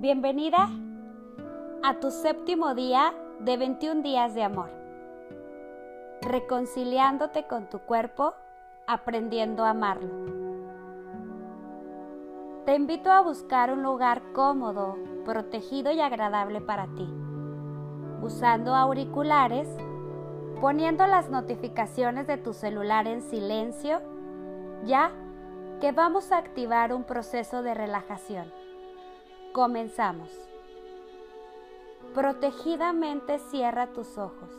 Bienvenida a tu séptimo día de 21 días de amor, reconciliándote con tu cuerpo, aprendiendo a amarlo. Te invito a buscar un lugar cómodo, protegido y agradable para ti, usando auriculares, poniendo las notificaciones de tu celular en silencio, ya que vamos a activar un proceso de relajación. Comenzamos. Protegidamente cierra tus ojos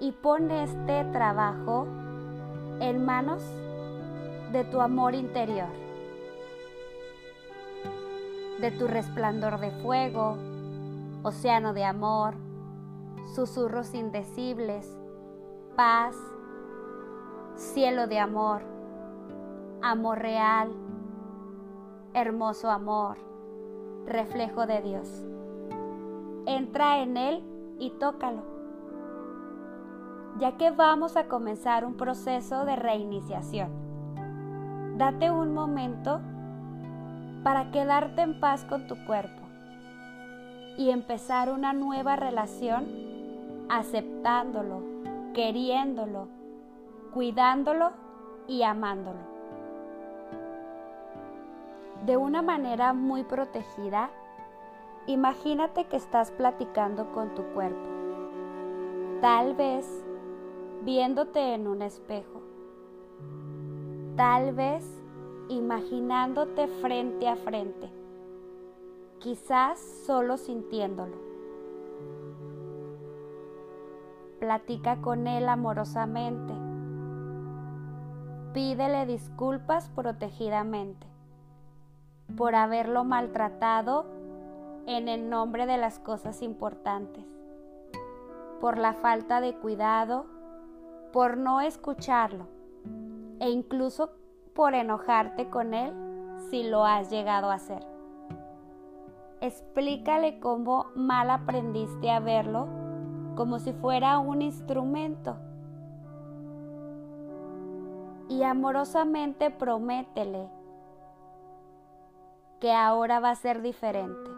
y pon este trabajo en manos de tu amor interior, de tu resplandor de fuego, océano de amor, susurros indecibles, paz, cielo de amor amor real, hermoso amor, reflejo de Dios. Entra en él y tócalo, ya que vamos a comenzar un proceso de reiniciación. Date un momento para quedarte en paz con tu cuerpo y empezar una nueva relación aceptándolo, queriéndolo, cuidándolo y amándolo de una manera muy protegida, imagínate que estás platicando con tu cuerpo, tal vez viéndote en un espejo, tal vez imaginándote frente a frente, quizás solo sintiéndolo. Platica con él amorosamente. Pídele disculpas protegidamente por haberlo maltratado en el nombre de las cosas importantes, por la falta de cuidado, por no escucharlo e incluso por enojarte con él si lo has llegado a hacer. Explícale cómo mal aprendiste a verlo como si fuera un instrumento. Y amorosamente prométele que ahora va a ser diferente.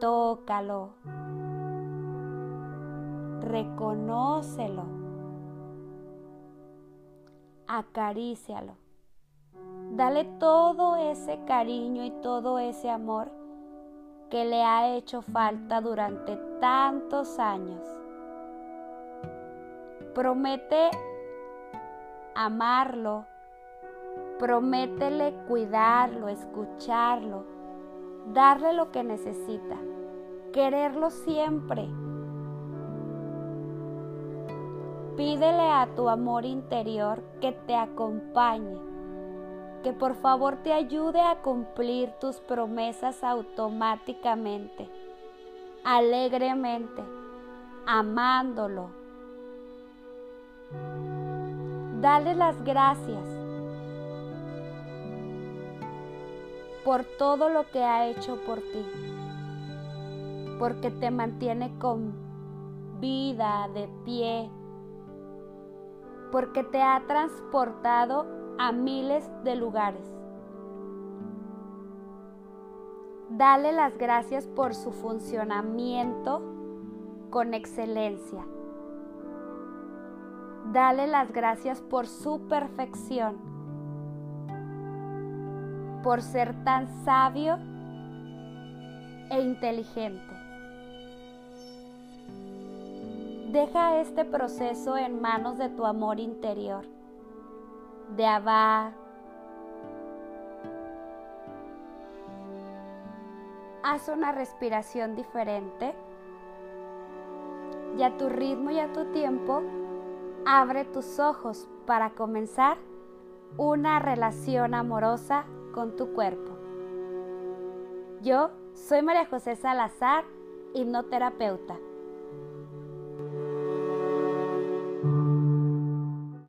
Tócalo. Reconócelo. Acarícialo. Dale todo ese cariño y todo ese amor que le ha hecho falta durante tantos años. Promete amarlo Prométele cuidarlo, escucharlo, darle lo que necesita, quererlo siempre. Pídele a tu amor interior que te acompañe, que por favor te ayude a cumplir tus promesas automáticamente, alegremente, amándolo. Dale las gracias por todo lo que ha hecho por ti, porque te mantiene con vida, de pie, porque te ha transportado a miles de lugares. Dale las gracias por su funcionamiento con excelencia. Dale las gracias por su perfección por ser tan sabio e inteligente. Deja este proceso en manos de tu amor interior, de Abba. Haz una respiración diferente y a tu ritmo y a tu tiempo, abre tus ojos para comenzar una relación amorosa con tu cuerpo. Yo soy María José Salazar, hipnoterapeuta.